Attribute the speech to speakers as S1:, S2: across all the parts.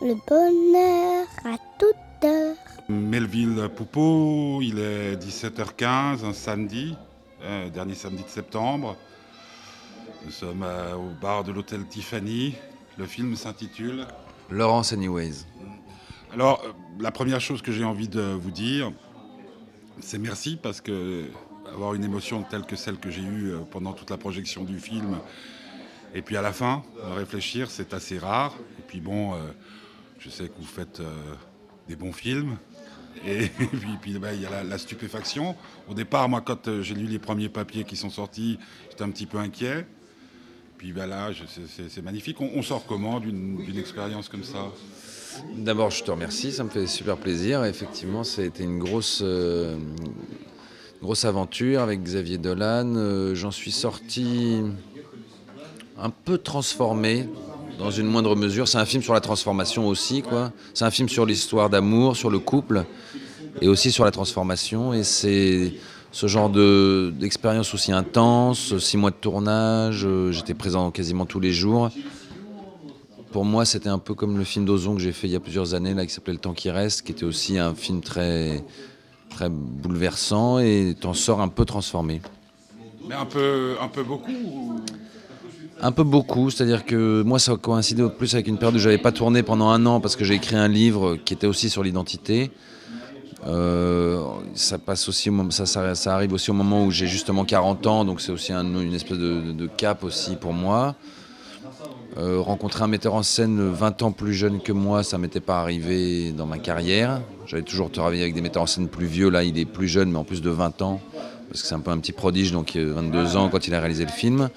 S1: le bonheur à toute heure.
S2: Melville Poupeau, il est 17h15, un samedi, euh, dernier samedi de septembre. Nous sommes euh, au bar de l'hôtel Tiffany. Le film s'intitule
S3: Laurence Anyways.
S2: Alors, euh, la première chose que j'ai envie de vous dire, c'est merci parce que avoir une émotion telle que celle que j'ai eue pendant toute la projection du film, et puis à la fin, réfléchir, c'est assez rare. Et puis bon, euh, je sais que vous faites euh, des bons films. Et puis, ben, il y a la, stupéfaction. Au départ, moi, quand euh, j'ai lu les premiers papiers qui sont sortis, j'étais un petit peu inquiet. Puis ben, là, c'est- magnifique. On, on sort comment d'une expérience comme ça?
S3: D'abord, je te remercie, ça me fait super plaisir. Effectivement, ça a été une grosse, euh, grosse aventure avec Xavier Dolan. J'en suis sorti un peu transformé, dans une moindre mesure. C'est un film sur la transformation aussi, quoi. C'est un film sur l'histoire d'amour, sur le couple, et aussi sur la transformation. Et c'est ce genre de- d'expérience aussi intense, six mois de tournage, euh, j'étais présent quasiment tous les jours. Pour moi, c'était un peu comme le film d'Ozon que j'ai fait il y a plusieurs années, là, qui s'appelait Le temps qui reste, qui était aussi un film très, très bouleversant et t'en sors un peu transformé.
S2: Mais un peu, un peu beaucoup ou-
S3: Un peu beaucoup, c'est-à-dire que moi, ça coïncidait plus avec une période où j'avais pas tourné pendant un an parce que j'ai écrit un livre qui était aussi sur l'identité. Euh, ça passe aussi, ça, arrive aussi au moment où j'ai justement 40 ans, donc c'est aussi un- une espèce de, cap aussi pour moi. Euh, rencontrer un metteur en scène 20 ans plus jeune que moi, ça m'était pas arrivé dans ma carrière. J'avais toujours travaillé avec des metteurs en scène plus vieux. Là, il est plus jeune, mais en plus de 20 ans, parce que c'est un peu un petit prodige, donc euh, 22 ans quand il a réalisé le film.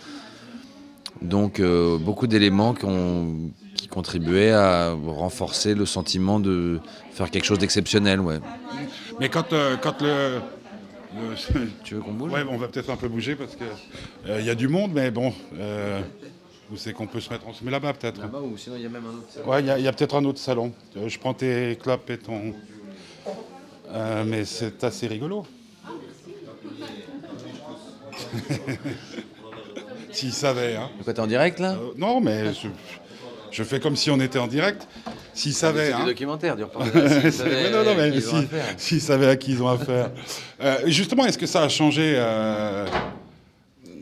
S3: Donc euh, beaucoup d'éléments qui, ont- qui contribuaient à renforcer le sentiment de faire quelque chose d'exceptionnel. Ouais.
S2: Mais quand, euh, quand le. le-
S3: Tu veux qu'on bouge?
S2: Ouais, on va peut-être un peu bouger parce que euh, il y a du monde, mais bon, euh, où c'est qu'on peut se mettre On se met là-bas peut-être.
S3: ou sinon il y a même un autre.
S2: Ouais, il y a, il y a peut-être un autre salon. Je prends tes clopes et ton. Euh, mais c'est assez rigolo. S'ils savaient, hein.
S3: De quoi t'es en direct là
S2: Euh, non, mais je, je fais comme si on était en direct. S'ils savaient,
S3: C'est
S2: hein.
S3: documentaire, du
S2: C'est- ouais, non, non, mais si- s'ils savaient à qui ils ont affaire. Euh, justement, est-ce que ça a changé euh,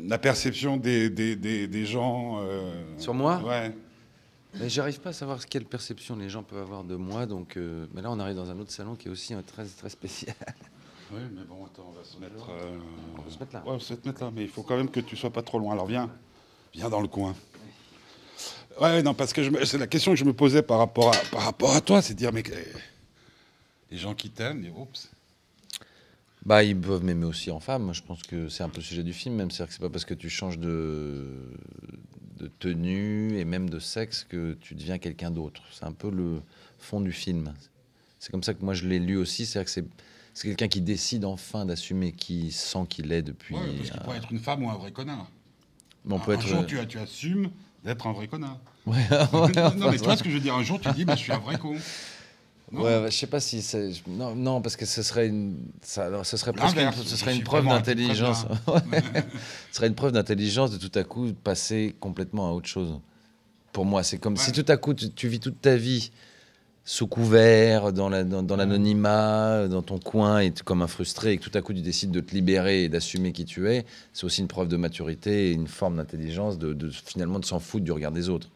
S2: la perception des, des, des, des gens euh,
S3: Sur moi
S2: Ouais.
S3: Mais j'arrive pas à savoir quelle perception les gens peuvent avoir de moi. Donc, euh, mais là, on arrive dans un autre salon qui est aussi euh, très, très spécial.
S2: Oui, mais bon, attends, on va se mettre. euh,
S3: On va se mettre là.
S2: Ouais, on va se mettre là, mais il faut quand même que tu sois pas trop loin. Alors viens, viens dans le coin. Ouais, non, parce que me- c'est la question que je me posais par rapport à, par rapport à toi, c'est de dire, mais les gens qui t'aiment, oups.
S3: Bah, ils peuvent m'aimer aussi en femme. Moi, Je pense que c'est un peu le sujet du film, même. C'est-à-dire que c'est pas parce que tu changes de, de tenue et même de sexe que tu deviens quelqu'un d'autre. C'est un peu le fond du film. C'est comme ça que moi je l'ai lu aussi. C'est-à-dire que c'est, c'est quelqu'un qui décide enfin d'assumer qui sent qu'il est depuis.
S2: Ouais, parce qu'il
S3: euh,
S2: pourrait être une femme ou un vrai connard.
S3: mais on peut
S2: un
S3: être.
S2: jour, tu, tu assumes d'être un vrai connard.
S3: Ouais, ouais,
S2: non, mais tu vois ce que je veux dire Un jour, tu dis, bah, je suis un vrai con. Non.
S3: Ouais, ouais, je sais pas si c'est. Non, non, parce que ce serait une. Ça, alors, ce serait presque une, ce serait une preuve
S2: un
S3: d'intelligence. Ce serait une preuve d'intelligence de tout à coup passer complètement à autre chose. Pour moi, c'est comme si tout à coup tu, tu vis toute ta vie sous couvert, dans la- dans- dans l'anonymat, dans ton coin, et comme un frustré, et que tout à coup tu décides de te libérer et d'assumer qui tu es, c'est aussi une preuve de maturité et une forme d'intelligence de, de- finalement de s'en foutre du regard des autres.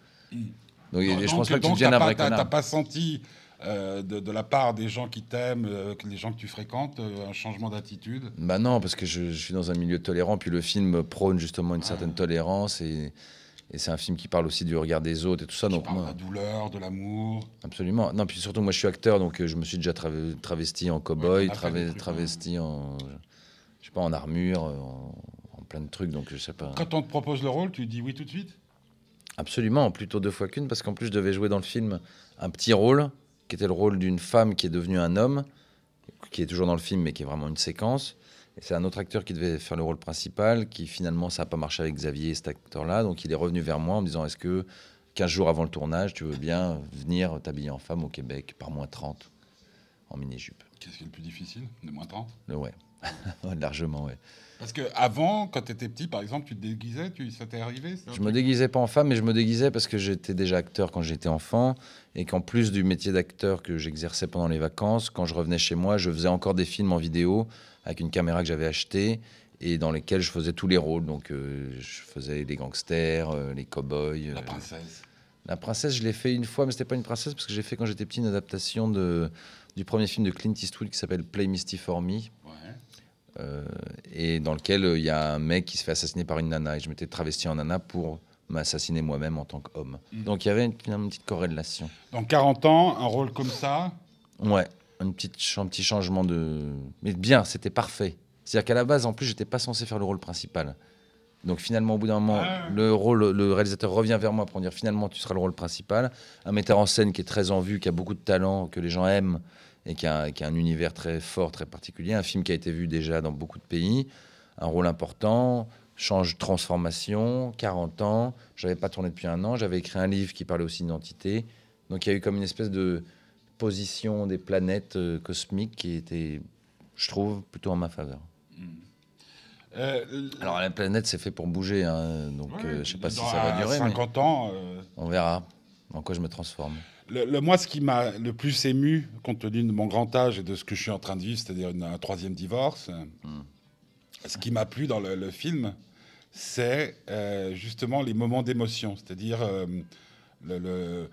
S3: Donc, je pense pas que tu deviennes un vrai connard.
S2: T'as pas senti euh, de, de la part des gens qui t'aiment, euh, les gens que tu fréquentes, euh, un changement d'attitude?
S3: Bah non, parce que je, je suis dans un milieu tolérant, puis le film prône justement une certaine tolérance, et, et c'est un film qui parle aussi du regard des autres et tout ça.
S2: Tu
S3: Donc
S2: parles de la douleur, de l'amour.
S3: absolument. Non, puis surtout moi je suis acteur, donc euh, je me suis déjà trave- travesti en cow-boy,
S2: Ouais,
S3: travesti en, je sais pas, en armure, en, en plein de trucs, donc je sais pas.
S2: Quand on te propose le rôle, tu dis oui tout de suite?
S3: Absolument, plutôt deux fois qu'une, parce qu'en plus je devais jouer dans le film un petit rôle, qui était le rôle d'une femme qui est devenue un homme, qui est toujours dans le film, mais qui est vraiment une séquence. C'est un autre acteur qui devait faire le rôle principal, qui finalement ça n'a pas marché avec Xavier, cet acteur-là, donc il est revenu vers moi en me disant est-ce que 15 jours avant le tournage, tu veux bien venir t'habiller en femme au Québec par moins 30 en mini-jupe?
S2: Qu'est-ce qui est le plus difficile? De moins 30
S3: Le ouais. Largement, ouais.
S2: Parce que avant, quand tu étais petit, par exemple, tu te déguisais, tu, ça t'est arrivé ça
S3: Je me déguisais pas en femme, mais je me déguisais parce que j'étais déjà acteur quand j'étais enfant et qu'en plus du métier d'acteur que j'exerçais pendant les vacances, quand je revenais chez moi, je faisais encore des films en vidéo avec une caméra que j'avais achetée et dans lesquels je faisais tous les rôles. Donc euh, je faisais les gangsters, euh, les cow-boys.
S2: La
S3: euh,
S2: princesse.
S3: La princesse, je l'ai fait une fois, mais c'était pas une princesse parce que j'ai fait quand j'étais petit une adaptation de, du premier film de Clint Eastwood qui s'appelle Play Misty for Me. Euh, et dans lequel euh, il y a un mec qui se fait assassiner par une nana et je m'étais travesti en nana pour m'assassiner moi-même en tant qu'homme.
S2: Mhm.
S3: Donc il y avait une, une petite corrélation.
S2: Dans 40 ans, un rôle comme ça,
S3: Ouais, une petite, un petit changement de... Mais bien, c'était parfait. C'est-à-dire qu'à la base, en plus, j'étais pas censé faire le rôle principal. Donc finalement, au bout d'un moment,
S2: Ah.
S3: le, rôle, le réalisateur revient vers moi pour me dire finalement, tu seras le rôle principal. Un metteur en scène qui est très en vue, qui a beaucoup de talent, que les gens aiment et qui a, qui a un univers très fort, très particulier. Un film qui a été vu déjà dans beaucoup de pays. Un rôle important, change, transformation, 40 ans. J'avais pas tourné depuis un an. J'avais écrit un livre qui parlait aussi d'identité. Donc il y a eu comme une espèce de position des planètes euh, cosmiques qui était, je trouve, plutôt en ma faveur.
S2: euh,
S3: Alors la planète, c'est fait pour bouger, hein, donc
S2: ouais,
S3: euh, je sais pas si ça va durer, mais
S2: 50 ans. euh,
S3: on verra en quoi je me transforme.
S2: Le, le- moi, ce qui m'a le plus ému, compte tenu de mon grand âge et de ce que je suis en train de vivre, c'est-à-dire un troisième divorce,
S3: Hmm.
S2: ce qui m'a plu dans le, le film, c'est euh, justement les moments d'émotion, c'est-à-dire euh, le, le-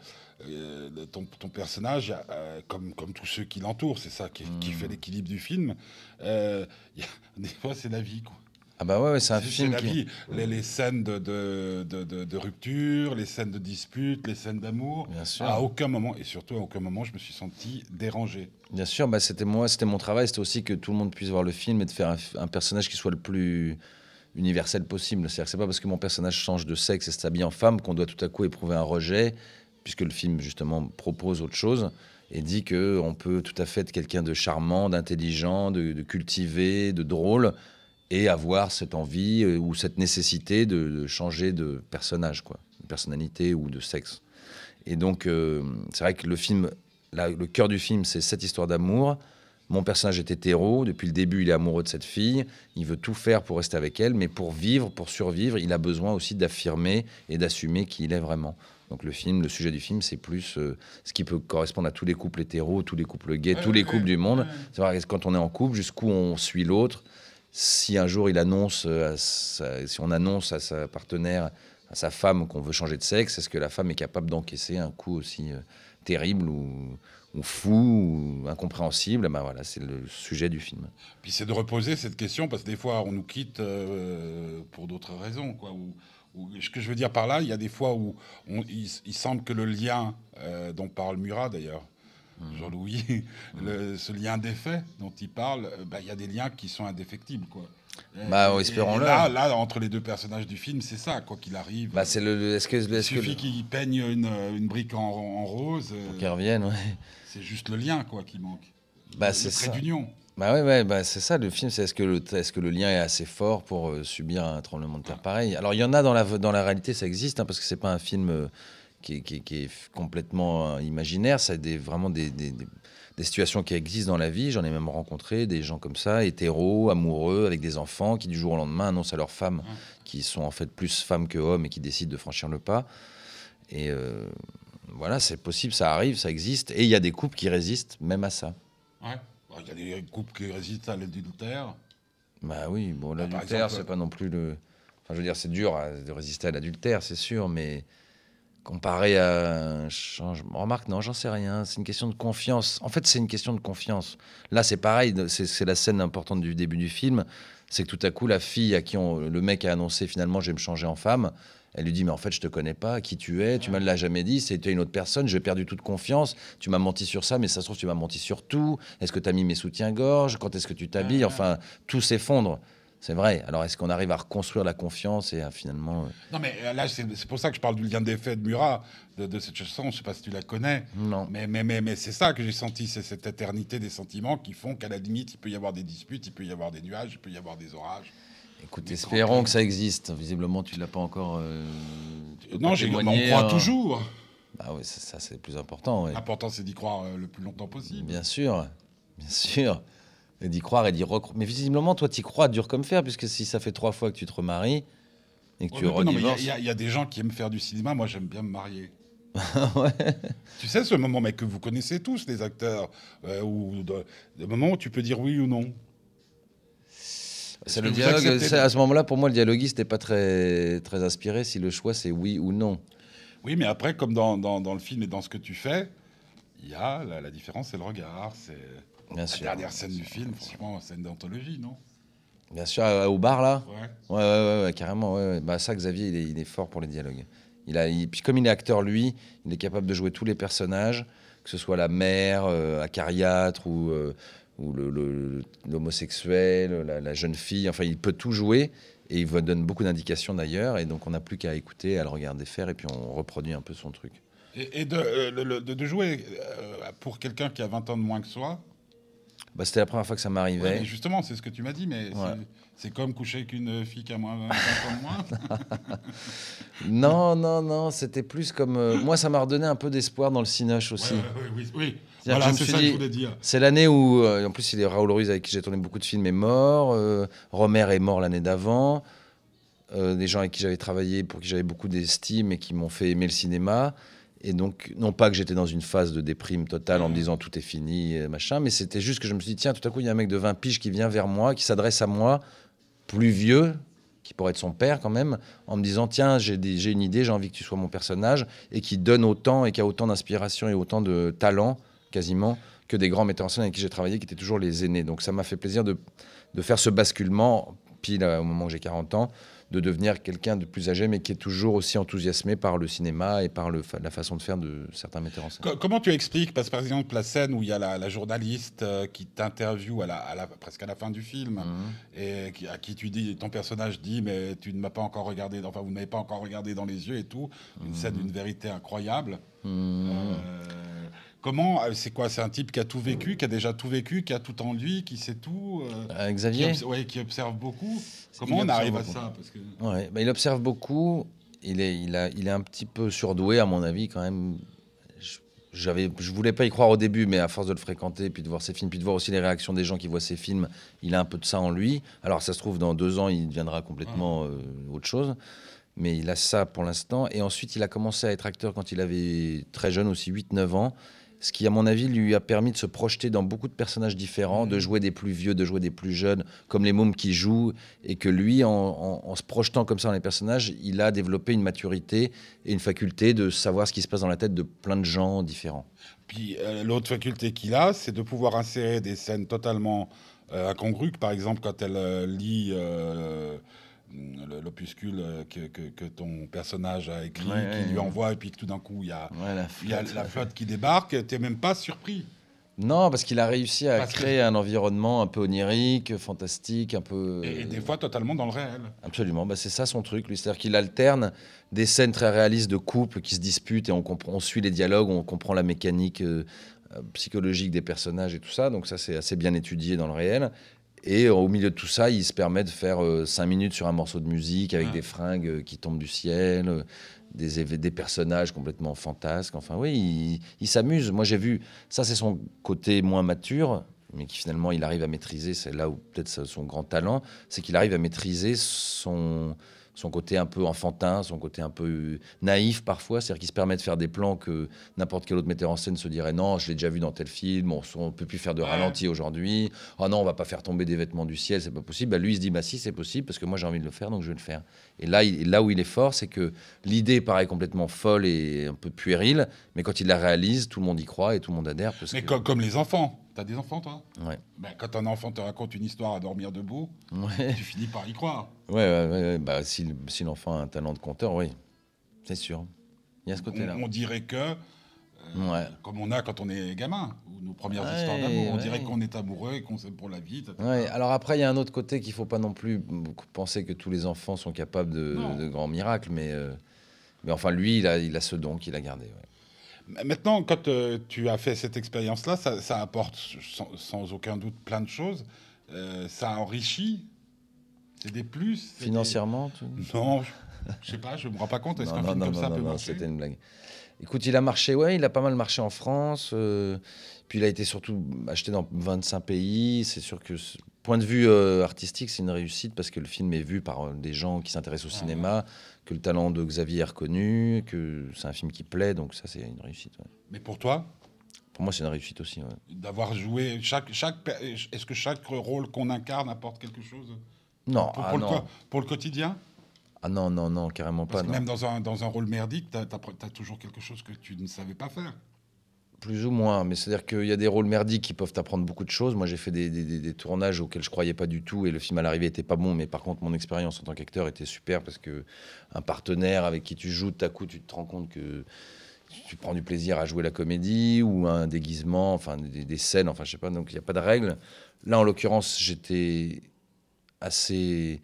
S2: euh, ton, ton personnage, euh, comme, comme tous ceux qui l'entourent, c'est ça qui, qui
S3: Hmm.
S2: fait l'équilibre du film. y a- des fois, c'est la vie. Quoi.
S3: Ah bah ouais, ouais, c'est un film
S2: la
S3: qui...
S2: vie. Les, les scènes de, de, de, de- de rupture, les scènes de dispute, les scènes d'amour.
S3: Bien sûr.
S2: À aucun moment, et surtout à aucun moment, je me suis senti dérangé.
S3: Bien sûr, bah, c'était moi, c'était mon travail, c'était aussi que tout le monde puisse voir le film et de faire un, un personnage qui soit le plus universel possible. C'est-à-dire que c'est pas parce que mon personnage change de sexe et s'habille en femme qu'on doit tout à coup éprouver un rejet, puisque le film justement propose autre chose et dit que on peut tout à fait être quelqu'un de charmant, d'intelligent, de, de cultivé, de drôle et avoir cette envie euh, ou cette nécessité de, de changer de personnage, quoi, de personnalité ou de sexe. Et donc, euh, c'est vrai que le film, le cœur du film, c'est cette histoire d'amour. Mon personnage est hétéro. Depuis le début, il est amoureux de cette fille. Il veut tout faire pour rester avec elle. Mais pour vivre, pour survivre, il a besoin aussi d'affirmer et d'assumer qui il est vraiment. Donc le film, le sujet du film, c'est plus euh, ce qui peut correspondre à tous les couples hétéros, tous les couples gays, tous les couples du monde. C'est vrai, quand on est en couple, jusqu'où on suit l'autre. Si un jour il annonce, euh, si on annonce à sa partenaire, à sa femme qu'on veut changer de sexe, est-ce que la femme est capable d'encaisser un coup aussi euh, terrible ou, ou fou ou incompréhensible? Ben voilà, c'est le sujet du film.
S2: Puis c'est de reposer cette question, parce que des fois, on nous quitte euh, pour d'autres raisons. Ou, ce que je veux dire par là, il y a des fois où il, semble que le lien dont parle Murat, d'ailleurs, Jean-Louis, le- ce lien défait dont il parle, euh, bah, il y a des liens qui sont indéfectibles. Quoi.
S3: Bah,
S2: Et- et-
S3: espérons-le.
S2: Là, là, entre les deux personnages du film, c'est ça, quoi qu'il arrive.
S3: Bah c'est le, le- est-ce que, est-ce
S2: suffit qu'il peigne une, une brique en, en rose, euh,
S3: pour qu'ils reviennent, ouais.
S2: c'est juste le lien quoi qui manque.
S3: Bah
S2: le
S3: c'est
S2: trait
S3: ça.
S2: d'union.
S3: Bah ouais, ouais, bah c'est ça le film, c'est est-ce que le est-ce que le lien est assez fort pour euh, subir un tremblement de terre pareil? Alors il y en a dans la dans la réalité, ça existe hein, parce que c'est pas un film euh, qui, est- qui est- qui est f- complètement euh, imaginaire, c'est des vraiment des, des, des- des situations qui existent dans la vie. J'en ai même rencontré des gens comme ça, hétéros, amoureux, avec des enfants qui du jour au lendemain annoncent à leurs femmes qui sont en fait plus femmes que hommes et qui décident de franchir le pas. Et euh, voilà, c'est possible, ça arrive, ça existe. Et il y a des couples qui résistent même à ça.
S2: Ouais. Bah, Il y a des couples qui résistent à l'adultère.
S3: Bah oui, bon,
S2: Bah,
S3: l'adultère, c'est pas non plus le. Enfin, je veux dire, c'est dur euh, de résister à l'adultère, c'est sûr, mais comparé à un changement. Remarque, non, j'en sais rien. C'est une question de confiance. En fait, c'est une question de confiance. Là, c'est pareil, c'est c'est la scène importante du début du film. C'est que tout à coup, la fille à qui on- le mec a annoncé finalement, je vais me changer en femme. Elle lui dit, mais en fait, je te connais pas, qui tu es, tu me l'as jamais dit, c'était une autre personne, j'ai perdu toute confiance, tu m'as menti sur ça, mais ça se trouve, tu m'as menti sur tout. Est-ce que tu as mis mes soutiens-gorge Quand est-ce que tu t'habilles Enfin, tout s'effondre. C'est vrai. Alors, est-ce qu'on arrive à reconstruire la confiance et à finalement. euh,
S2: Non, mais euh, là, c'est pour ça que je parle du lien d'effet de Murat, de, de cette chanson. Je sais pas si tu la connais.
S3: Non.
S2: Mais, mais, mais, mais c'est ça que j'ai senti, c'est cette éternité des sentiments qui font qu'à la limite, il peut y avoir des disputes, il peut y avoir des nuages, il peut y avoir des orages.
S3: Écoute, espérons que ça existe. Visiblement, tu l'as pas encore. euh,
S2: non, j'ai- on croit
S3: hein.
S2: toujours.
S3: Ah oui, ça, ça, c'est le plus important.
S2: L'important, c'est d'y croire euh, le plus longtemps possible.
S3: Bien sûr, bien sûr. Et d'y croire et d'y recroire. Mais visiblement, toi, t'y crois dur comme fer, puisque si ça fait trois fois que tu te remaries et que tu
S2: Ouais, Il y a-
S3: redivorces.
S2: il y, il y a des gens qui aiment faire du cinéma. Moi, j'aime bien me marier.
S3: Ouais.
S2: Tu sais, ce moment, mais que vous connaissez tous, les acteurs, euh, ou le moment où tu peux dire oui ou non.
S3: C'est le dialogue. À ce moment-là, pour moi, le dialoguiste n'est pas très, très inspiré si le choix c'est oui ou non.
S2: Oui, mais après, comme dans, dans- dans le film et dans ce que tu fais, il y a la, la différence, c'est le regard. C'est
S3: Bien
S2: la
S3: sûr.
S2: dernière scène du film, franchement, scène d'anthologie, non?
S3: Bien sûr, euh, au bar là?
S2: Ouais.
S3: Ouais, ouais, ouais, carrément. Ouais. Bah, ça, Xavier, il est, il est fort pour les dialogues. Il a, il- puis comme il est acteur, lui, il est capable de jouer tous les personnages, que ce soit la mère, euh, acariâtre ou, euh, ou le- le- l'homosexuel, la, la jeune fille. Enfin, il peut tout jouer et il vous donne beaucoup d'indications d'ailleurs. Et donc, on n'a plus qu'à écouter, à le regarder faire et puis on reproduit un peu son truc.
S2: Et, et de, euh, le- le- de, de jouer euh, pour quelqu'un qui a 20 ans de moins que soi,
S3: Bah, C'était la première fois que ça
S2: ouais,
S3: m'arrivait.
S2: mais justement, c'est ce que tu m'as dit, mais
S3: Ouais.
S2: c'est- comme coucher avec une fille qui a moins 20 ans moins.
S3: Non, non, non, c'était plus comme. euh, moi, ça m'a redonné un peu d'espoir dans le cinoche aussi.
S2: Ouais, ouais, ouais, oui, oui. Voilà,
S3: que je
S2: voulais dire.
S3: C'est l'année où, euh, en plus, il est Raoul Ruiz avec qui j'ai tourné beaucoup de films est mort. euh, Romer est mort l'année d'avant. euh, des gens avec qui j'avais travaillé, pour qui j'avais beaucoup d'estime et qui m'ont fait aimer le cinéma. Et donc, non pas que j'étais dans une phase de déprime totale en me disant tout est fini, machin, mais c'était juste que je me suis dit, tiens, tout à coup, il y a un mec de 20 piges qui vient vers moi, qui s'adresse à moi, plus vieux, qui pourrait être son père quand même, en me disant, tiens, j'ai une idée, j'ai envie que tu sois mon personnage, et qui donne autant et qui a autant d'inspiration et autant de talent, quasiment, que des grands metteurs en scène avec qui j'ai travaillé, qui étaient toujours les aînés. Donc ça m'a fait plaisir de, de faire ce basculement, pile euh, au moment où j'ai 40 ans, de devenir quelqu'un de plus âgé, mais qui est toujours aussi enthousiasmé par le cinéma et par le, fa- la façon de faire de certains metteurs en scène.
S2: Co- Comment tu expliques, parce que par exemple, la scène où il y a la, la journaliste euh, qui t'interviewe à la, à la- presque à la fin du film,
S3: Mhm.
S2: et qui- à qui tu dis, ton personnage dit, mais tu ne m'as pas encore regardé, enfin, vous ne m'avez pas encore regardé dans les yeux et tout. Une scène d'une vérité incroyable.
S3: Mhm.
S2: Euh, comment, euh, c'est quoi C'est un type qui a tout vécu, qui a déjà tout vécu, qui a tout en lui, qui sait tout, euh,
S3: Euh,
S2: qui,
S3: Xavier
S2: obs- ouais, qui observe beaucoup. Comment on arrive à ça Parce que...
S3: Ouais, bah, il observe beaucoup. Il est, il, a, il est un petit peu surdoué, à mon avis, quand même. Je- J'avais, je voulais pas y croire au début, mais à force de le fréquenter, puis de voir ses films, puis de voir aussi les réactions des gens qui voient ses films, il a un peu de ça en lui. Alors, ça se trouve, dans deux ans, il deviendra complètement euh, autre chose. Mais il a ça pour l'instant. Et ensuite, il a commencé à être acteur quand il avait très jeune, aussi 8-9 ans. Ce qui, à mon avis, lui a permis de se projeter dans beaucoup de personnages différents, de jouer des plus vieux, de jouer des plus jeunes, comme les mômes qui jouent, et que lui, en, en- en se projetant comme ça dans les personnages, il a développé une maturité et une faculté de savoir ce qui se passe dans la tête de plein de gens différents.
S2: Puis euh, l'autre faculté qu'il a, c'est de pouvoir insérer des scènes totalement euh, incongrues. Par exemple, quand elle euh, lit euh, l'opuscule euh, que, que- que ton personnage a écrit,
S3: Ouais, ouais,
S2: qui lui
S3: ouais.
S2: envoie, et puis que tout d'un coup, il y a, y la flotte qui débarque, tu n'es même pas surpris.
S3: Non, parce qu'il a réussi à
S2: Parce que-
S3: créer un environnement un peu onirique, fantastique, un peu.
S2: Et, et des fois, totalement dans le réel.
S3: Absolument, bah, c'est ça son truc, lui. C'est-à-dire qu'il alterne des scènes très réalistes de couples qui se disputent et on, comprend, on suit les dialogues, on comprend la mécanique euh, euh, psychologique des personnages et tout ça. Donc ça, c'est assez bien étudié dans le réel. Et euh, au milieu de tout ça, il se permet de faire 5 minutes sur un morceau de musique avec
S2: Ah.
S3: des fringues euh, qui tombent du ciel, euh, des, personnages complètement fantasques. Enfin, oui, il, il s'amuse. Moi, j'ai vu, ça, c'est son côté moins mature, mais qui finalement, il arrive à maîtriser. C'est là où peut-être son grand talent, c'est qu'il arrive à maîtriser son, son côté un peu enfantin, son côté un peu naïf parfois. C'est-à-dire qu'il se permet de faire des plans que n'importe quel autre metteur en scène se dirait non, je l'ai déjà vu dans tel film, on ne peut plus faire de ralenti aujourd'hui. Oh non, on va pas faire tomber des vêtements du ciel, c'est pas possible. Bah, lui, il se dit bah si, c'est possible parce que moi j'ai envie de le faire, donc je vais le faire. Et là, il- là où il est fort, c'est que l'idée paraît complètement folle et un peu puérile, mais quand il la réalise, tout le monde y croit et tout le monde adhère. Parce
S2: Mais
S3: que...
S2: comme, comme les enfants. T'as des enfants, toi
S3: Ouais.
S2: ben, Quand un enfant te raconte une histoire à dormir debout,
S3: Ouais.
S2: tu finis par y croire.
S3: Ouais, ouais, ouais. Bah, si, le- si l'enfant a un talent de conteur, oui, c'est sûr. Il y a ce côté-là.
S2: on dirait que, euh,
S3: Ouais.
S2: comme on a quand on est gamin, ou nos premières
S3: Ouais,
S2: histoires d'amour, on dirait qu'on est amoureux et qu'on s'aime pour la vie.
S3: alors après, il y a un autre côté qu'il faut pas non plus penser que tous les enfants sont capables de grands miracles, mais, euh, mais enfin, lui, il a, il a ce don qu'il a gardé.
S2: Maintenant, quand euh, tu as fait cette expérience-là, ça, ça apporte sans, sans aucun doute plein de choses. Euh, ça enrichit. C'est des plus. des-
S3: Financièrement, tu...
S2: Non, je- je sais pas, je me rends pas compte. Est-ce qu'un film
S3: non,
S2: comme
S3: non,
S2: ça
S3: non,
S2: peut
S3: non,
S2: marcher?
S3: c'était une blague. Écoute, il a marché, ouais, il a pas mal marché en France. euh, puis il a été surtout acheté dans 25 pays. C'est sûr que, point de vue euh, artistique, c'est une réussite parce que le film est vu par euh, des gens qui s'intéressent au cinéma, que le talent de Xavier est reconnu, que c'est un film qui plaît. Donc ça, c'est une réussite. ouais.
S2: Mais pour toi,
S3: Pour moi, c'est une réussite aussi. ouais.
S2: d'avoir joué chaque chaque per- est-ce que chaque rôle qu'on incarne apporte quelque chose?
S3: Non,
S2: pour,
S3: ah
S2: pour le,
S3: non.
S2: co- pour le quotidien?
S3: Ah non, non, non, carrément
S2: Parce
S3: pas.
S2: que
S3: non.
S2: même dans un, dans un rôle merdique, tu as, toujours quelque chose que tu ne savais pas faire.
S3: Plus ou moins, mais c'est-à-dire qu'il y a des rôles merdiques qui peuvent t'apprendre beaucoup de choses. Moi, j'ai fait des, tournages auxquels je croyais pas du tout et le film à l'arrivée était pas bon, mais par contre, mon expérience en tant qu'acteur était super parce que un partenaire avec qui tu joues, tout à coup, tu te rends compte que tu prends du plaisir à jouer la comédie ou un déguisement, enfin des, scènes, enfin je sais pas, donc il n'y a pas de règle. Là, en l'occurrence, j'étais assez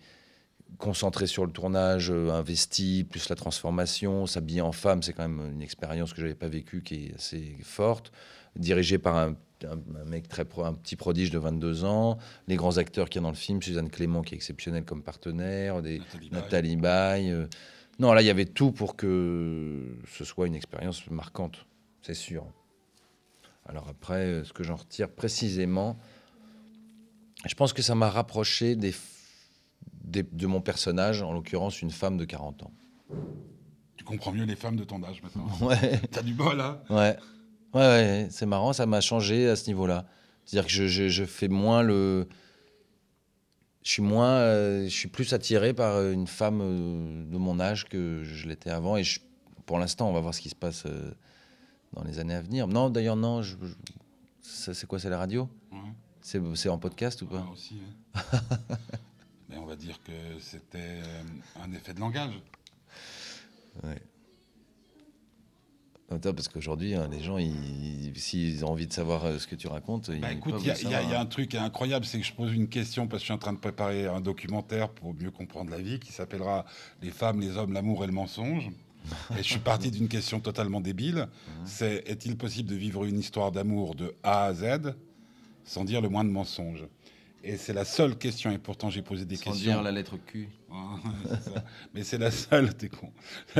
S3: concentré sur le tournage, euh, investi, plus la transformation, s'habiller en femme, c'est quand même une expérience que j'avais pas vécue qui est assez forte, dirigé par un, un- un mec très pro, un petit prodige de 22 ans, les grands acteurs qu'il y a dans le film, Suzanne Clément qui est exceptionnelle comme partenaire, des
S2: Nathalie Baye.
S3: Nathalie Baye. euh. Non, là il y avait tout pour que ce soit une expérience marquante, c'est sûr. Alors après, euh, ce que j'en retire précisément, je pense que ça m'a rapproché des, de mon personnage, en l'occurrence une femme de 40 ans.
S2: Tu comprends mieux les femmes de ton âge maintenant.
S3: Ouais,
S2: T'as du bol, hein
S3: ouais, ouais, ouais, c'est marrant, ça m'a changé à ce niveau-là. C'est-à-dire que je, je- je fais moins le. Je suis moins, euh, je suis plus attiré par une femme euh, de mon âge que je l'étais avant. Et je- pour l'instant, on va voir ce qui se passe euh, dans les années à venir. Non, d'ailleurs, non. je- c'est quoi, c'est la radio?
S2: Ouais,
S3: C'est c'est en podcast ou pas
S2: ouais, aussi. hein. Mais on va dire que c'était euh, un effet de langage.
S3: Ouais. Attends, parce qu'aujourd'hui, hein, les gens, ils- s'ils ont envie de savoir euh, ce que tu racontes,
S2: Bah,
S3: ils
S2: écoute, il y, y a- un truc incroyable, c'est que je pose une question parce que je suis en train de préparer un documentaire pour mieux comprendre la vie qui s'appellera Les femmes, les hommes, l'amour et le mensonge. Et je suis parti d'une question totalement débile. C'est est-il possible de vivre une histoire d'amour de A à Z sans dire le moins de mensonges? Et c'est la seule question. Et pourtant, j'ai posé des
S3: Sans
S2: questions.
S3: dire la lettre Q.
S2: Ça. Mais c'est la seule, t'es con.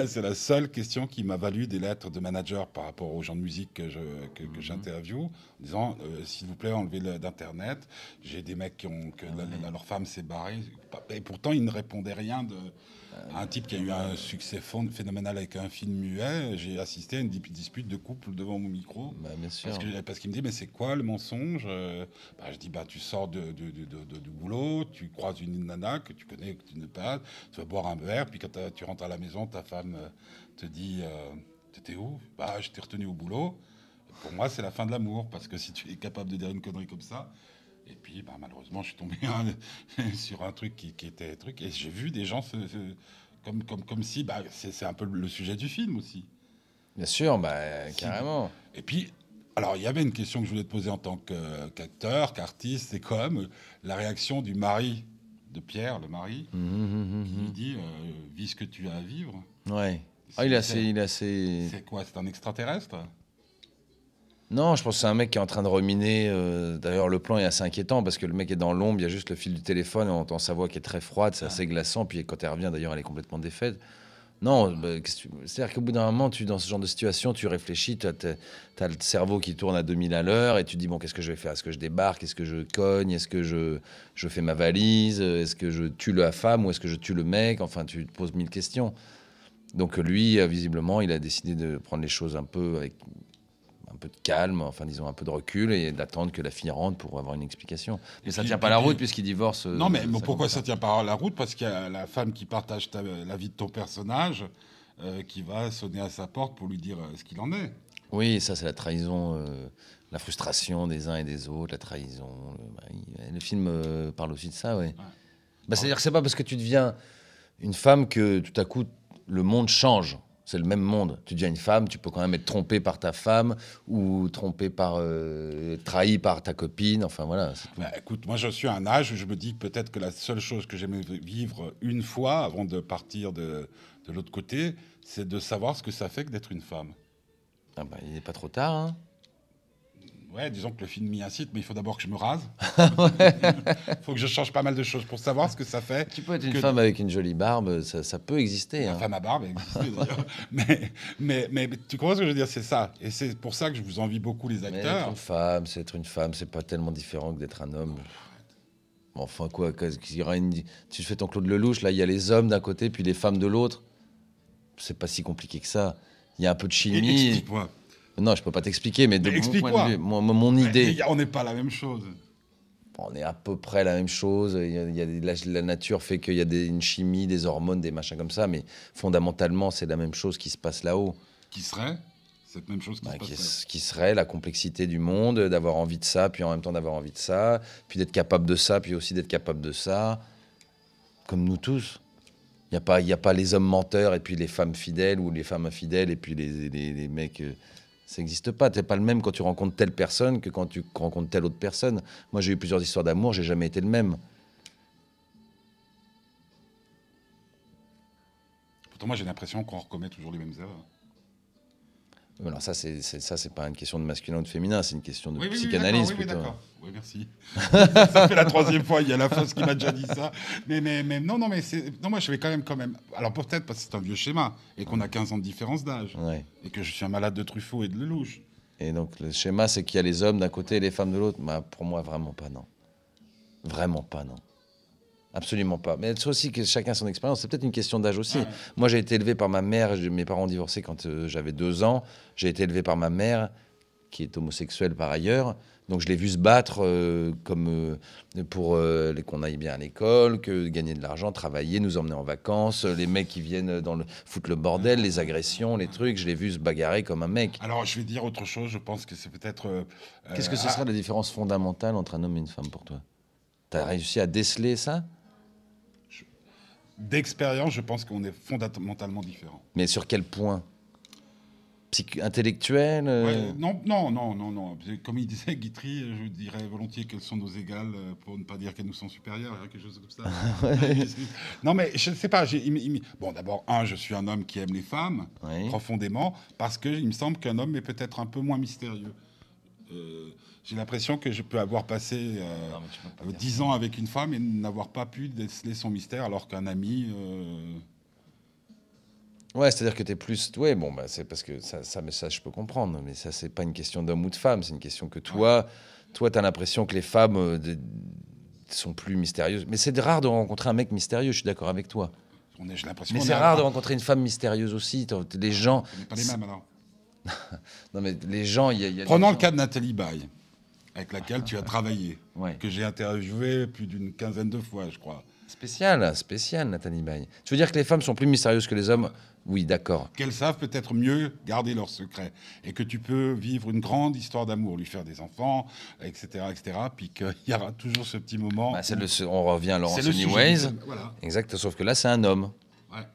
S2: C'est la seule question qui m'a valu des lettres de manager par rapport aux gens de musique que que j'interviewe, en disant euh, s'il vous plaît enlevez-le d'internet. J'ai des mecs qui ont que la- la- leur femme s'est barrée. Et pourtant ils ne répondaient rien de un type qui a eu un succès phénoménal avec un film muet. J'ai assisté à une di- dispute de couple devant mon micro.
S3: Bah, bien sûr.
S2: Parce que- parce qu'il me dit, mais c'est quoi le mensonge Euh, bah, Je dis, bah, tu sors de, du boulot, tu croises une nana que tu connais, que tu ne pas, tu vas boire un verre, puis quand tu rentres à la maison, ta femme euh, te dit, euh, t'étais où? Bah, je t'ai retenu au boulot. Pour moi, c'est la fin de l'amour, parce que si tu es capable de dire une connerie comme ça, et puis, bah, malheureusement, je suis tombé hein, sur un truc qui, qui était truc, et j'ai vu des gens se, se- comme, comme, comme si, bah, c'est c'est un peu le sujet du film aussi.
S3: Bien sûr, bah, carrément.
S2: Et puis, alors, il y avait une question que je voulais te poser en tant qu'acteur, qu'artiste, c'est quand même la réaction du mari de Pierre, le mari,
S3: Mhm, mhm,
S2: qui
S3: mhm.
S2: dit euh, Vis ce que tu as à vivre.
S3: Ouais. Ah, il est
S2: C'est-
S3: assez. Il est assez...
S2: C'est quoi C'est un extraterrestre?
S3: Non, je pense que c'est un mec qui est en train de ruminer. euh, D'ailleurs, le plan est assez inquiétant parce que le mec est dans l'ombre, il y a juste le fil du téléphone et on entend sa voix qui est très froide, c'est assez glaçant. Puis quand elle revient, d'ailleurs, elle est complètement défaite. Non, bah, c'est-à-dire qu'au bout d'un moment, tu, dans ce genre de situation, tu réfléchis, tu as, le cerveau qui tourne à 2000 à l'heure et tu te dis, bon, qu'est-ce que je vais faire? Est-ce que je débarque? Est-ce que je cogne? Est-ce que je, je fais ma valise? Est-ce que je tue la femme ou est-ce que je tue le mec? Enfin, tu te poses mille questions. Donc lui, euh, visiblement, il a décidé de prendre les choses un peu avec peu de calme, enfin disons un peu de recul et d'attendre que la fille rentre pour avoir une explication. Mais
S2: Et
S3: ça
S2: puis-
S3: tient pas
S2: puis-
S3: la route puisqu'il divorce. euh,
S2: Non, mais pourquoi ça tient pas la route? Parce qu'il y a la femme qui partage ta- la vie de ton personnage euh, qui va sonner à sa porte pour lui dire euh, ce qu'il en est.
S3: Oui, ça c'est la trahison, euh, la frustration des uns et des autres, la trahison. Le, bah, oui, le film euh, parle aussi de ça, ouais. Bah, C'est-à-dire que c'est pas parce que tu deviens une femme que tout à coup le monde change. C'est le même monde. Tu deviens une femme, tu peux quand même être trompé par ta femme ou trompé par, euh, trahi par ta copine. Enfin voilà.
S2: Bah, écoute, moi je suis à un âge où je me dis peut-être que la seule chose que j'aimais vivre une fois avant de partir de, de l'autre côté, c'est de savoir ce que ça fait que d'être une femme.
S3: Ah bah, il n'est pas trop tard. Hein
S2: Ouais, disons que le film m'y incite, mais il faut d'abord que je me rase. Il faut que je change pas mal de choses pour savoir ce que ça fait.
S3: Tu peux être une
S2: Que-
S3: femme avec une jolie barbe, ça, ça peut exister.
S2: La
S3: hein.
S2: femme à barbe existait d'ailleurs. mais, mais, mais, tu comprends ce que je veux dire? C'est ça. Et c'est pour ça que je vous envie beaucoup les
S3: Mais être
S2: acteurs.
S3: une femme, c'est être une femme, c'est pas tellement différent que d'être un homme. Enfin quoi, qu'il y aura une- tu fais ton Claude Lelouch, là il y a les hommes d'un côté puis les femmes de l'autre. C'est pas si compliqué que ça. Il y a un peu de
S2: Et
S3: chimie.
S2: Explique-moi.
S3: Non, je peux pas t'expliquer, mais de
S2: Mais
S3: mon point de vue, mon, idée,
S2: on n'est pas la même chose.
S3: on est à peu près la même chose. Il y a, il y a des- la, la nature fait qu'il y a des- une chimie, des hormones, des machins comme ça, mais fondamentalement c'est la même chose qui se passe là-haut.
S2: Qui serait cette même chose qui
S3: Bah,
S2: se
S3: qui, qui serait la complexité du monde, d'avoir envie de ça, puis en même temps d'avoir envie de ça, puis d'être capable de ça, puis aussi d'être capable de ça, comme nous tous. Il n'y a, pas- y a pas les hommes menteurs et puis les femmes fidèles ou les femmes infidèles et puis les, les- les mecs. Ça n'existe pas. Tu n'es pas le même quand tu rencontres telle personne que quand tu rencontres telle autre personne. Moi, j'ai eu plusieurs histoires d'amour, j'ai jamais été le même.
S2: Pourtant, moi, j'ai l'impression qu'on reconnaît toujours les mêmes erreurs.
S3: Alors ça, c'est ça, c'est pas une question de masculin ou de féminin, c'est une question de
S2: Oui,
S3: psychanalyse
S2: oui, oui,
S3: plutôt.
S2: d'accord. Oui, merci. ça fait la troisième fois, il y a la fausse qui m'a déjà dit ça. Mais, mais, mais non, non, mais c'est. Non, moi, je vais quand même, quand même. Alors, peut-être parce que c'est un vieux schéma et qu'on a 15 ans de différence d'âge
S3: Ouais.
S2: et que je suis un malade de Truffaut et de Lelouch.
S3: Et donc le schéma, c'est qu'il y a les hommes d'un côté et les femmes de l'autre. Bah, pour moi, vraiment pas, non. Vraiment pas, non. Absolument pas. Mais c'est aussi que chacun son expérience. C'est peut-être une question d'âge aussi.
S2: Ouais.
S3: Moi, j'ai été élevé par ma mère. Mes parents ont divorcé quand euh, j'avais deux ans. J'ai été élevé par ma mère, qui est homosexuelle par ailleurs. Donc, je l'ai vu se battre euh, comme euh, pour qu'on aille bien à l'école, que gagner de l'argent, travailler, nous emmener en vacances, les mecs qui viennent dans le foutre le bordel, les agressions, les trucs. Je l'ai vu se bagarrer comme un mec.
S2: Alors, je vais dire autre chose. Je pense que c'est peut-être.
S3: Qu'est-ce que ce
S2: euh,
S3: sera la différence fondamentale entre un homme et une femme pour toi? T'as réussi à déceler ça?
S2: D'expérience, je pense qu'on est fondamentalement différents.
S3: Mais sur quel point? Psych Intellectuel euh,
S2: Ouais, non, non, non, non, non. Comme il disait Guitry, je dirais volontiers qu'elles sont nos égales euh, pour ne pas dire qu'elles nous sont supérieures, hein, quelque chose comme ça. non, mais je ne sais pas. Bon, d'abord, un, je suis un homme qui aime les femmes
S3: Oui.
S2: profondément parce qu'il me semble qu'un homme est peut-être un peu moins mystérieux. Euh, j'ai l'impression que je peux avoir passé euh,
S3: Non, mais tu peux pas
S2: euh,
S3: dire
S2: 10 ans avec une femme et n'avoir pas pu déceler son mystère alors qu'un ami. euh,
S3: Ouais, c'est-à-dire que tu es plus. Ouais, bon, bah, c'est parce que ça, ça, mais ça, je peux comprendre. Mais ça, c'est pas une question d'homme ou de femme. C'est une question que toi, toi, tu as l'impression que les femmes euh, sont plus mystérieuses. Mais c'est rare de rencontrer un mec mystérieux, je suis d'accord avec toi.
S2: on est, j'ai l'impression
S3: Mais c'est
S2: est
S3: rare de rencontrer une femme mystérieuse aussi. T'as- Les gens.
S2: on n'est pas les mêmes alors.
S3: Non, mais les gens, il y a. y a
S2: Prenons le
S3: gens-
S2: cas de Nathalie Baye, avec laquelle tu as travaillé,
S3: Ouais.
S2: que j'ai interviewé plus d'une quinzaine de fois, je crois.
S3: Spécial, spécial, Nathalie Baye. Tu veux dire que les femmes sont plus mystérieuses que les hommes? Oui, d'accord.
S2: Qu'elles savent peut-être mieux garder leurs secrets et que tu peux vivre une grande histoire d'amour, lui faire des enfants, etc., etc. Puis qu'il y aura toujours ce petit moment.
S3: Bah,
S2: où-
S3: le- on revient à Laurence. Anyways.
S2: Voilà.
S3: Exact, sauf que là, c'est un homme.
S2: Ouais.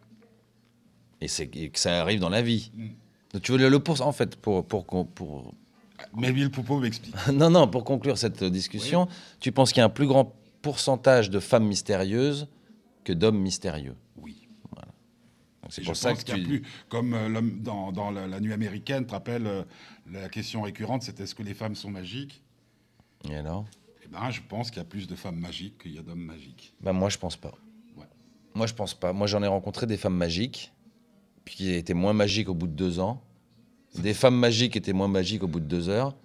S3: Et, et que ça arrive dans la vie.
S2: Mm.
S3: Donc, tu veux le, le pour, en fait, pour, pour, qu'on- pour,
S2: Mais Bill Poupeau m'explique.
S3: non, non, pour conclure cette discussion, tu penses qu'il y a un plus grand pourcentage de femmes mystérieuses que d'hommes mystérieux?
S2: Oui.
S3: C'est pour
S2: je
S3: ça
S2: pense
S3: que
S2: qu'il y a
S3: tu...
S2: plus, comme euh, dans, dans la, la nuit américaine, tu te rappelles, euh, la question récurrente, c'était est-ce que les femmes sont magiques?
S3: Et alors?
S2: Eh ben, je pense qu'il y a plus de femmes magiques qu'il y a d'hommes magiques.
S3: Ben, moi, je pense pas.
S2: Ouais.
S3: Moi, je pense pas. Moi, j'en ai rencontré des femmes magiques, puis qui étaient moins magiques au bout de deux ans. Des femmes magiques étaient moins magiques au bout de deux heures.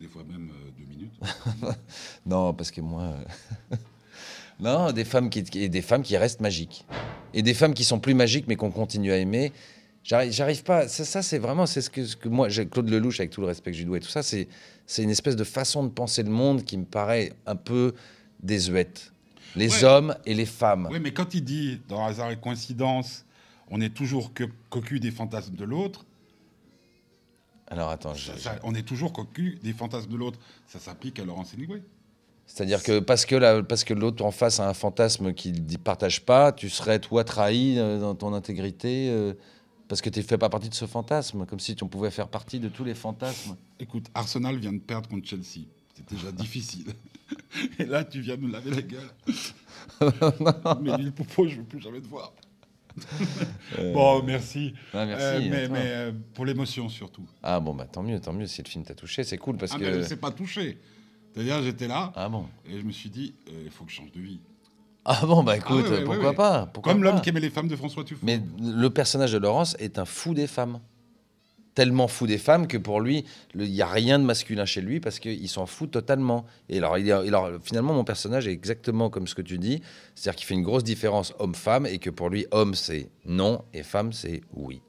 S2: Des fois même euh, deux minutes.
S3: Non, parce que moi. euh, non, des femmes qui, et des femmes qui restent magiques. Et des femmes qui sont plus magiques, mais qu'on continue à aimer. J'arrive pas. Ça, ça, c'est vraiment. C'est ce que, ce que moi, Claude Lelouch, avec tout le respect que je lui dois et tout ça, c'est c'est une espèce de façon de penser le monde qui me paraît un peu désuète. Les
S2: Ouais.
S3: hommes et les femmes.
S2: Oui, mais quand il dit, dans hasard et coïncidence, on est toujours que, cocu des fantasmes de l'autre,
S3: Alors attends, je-
S2: ça- ça- on est toujours cocu des fantasmes de l'autre. Ça s'applique à Laurence Hemingway.
S3: c'est-à-dire que parce que, la- parce que l'autre en face a un fantasme qu'il ne partage pas, tu serais toi trahi euh, dans ton intégrité euh, parce que tu ne fais pas partie de ce fantasme, comme si tu pouvais faire partie de tous les fantasmes.
S2: Écoute, Arsenal vient de perdre contre Chelsea. C'est déjà difficile. Et là, tu viens de nous laver la gueule. mais Lille Poupeau, je ne veux plus jamais te voir.
S3: Euh,
S2: Bon, merci.
S3: ah, merci.
S2: Euh, mais euh, pour l'émotion surtout.
S3: Ah bon, bah tant mieux, tant mieux si le film t'a touché, c'est cool parce
S2: Ah,
S3: que.
S2: mais je ne sais pas touché. C'est-à-dire, j'étais là
S3: Ah bon.
S2: et je me suis dit, il faut que je change de vie.
S3: Ah bon, bah écoute,
S2: ouais, ouais,
S3: pourquoi
S2: ouais,
S3: pas pourquoi
S2: Comme l'homme qui aimait les femmes de François Truffaut.
S3: Mais le personnage de Laurence est un fou des femmes. Tellement fou des femmes que pour lui, il n'y a rien de masculin chez lui parce qu'il s'en fout totalement. Et alors, alors, finalement, mon personnage est exactement comme ce que tu dis. C'est-à-dire qu'il fait une grosse différence homme-femme et que pour lui, homme, c'est non et femme, c'est oui.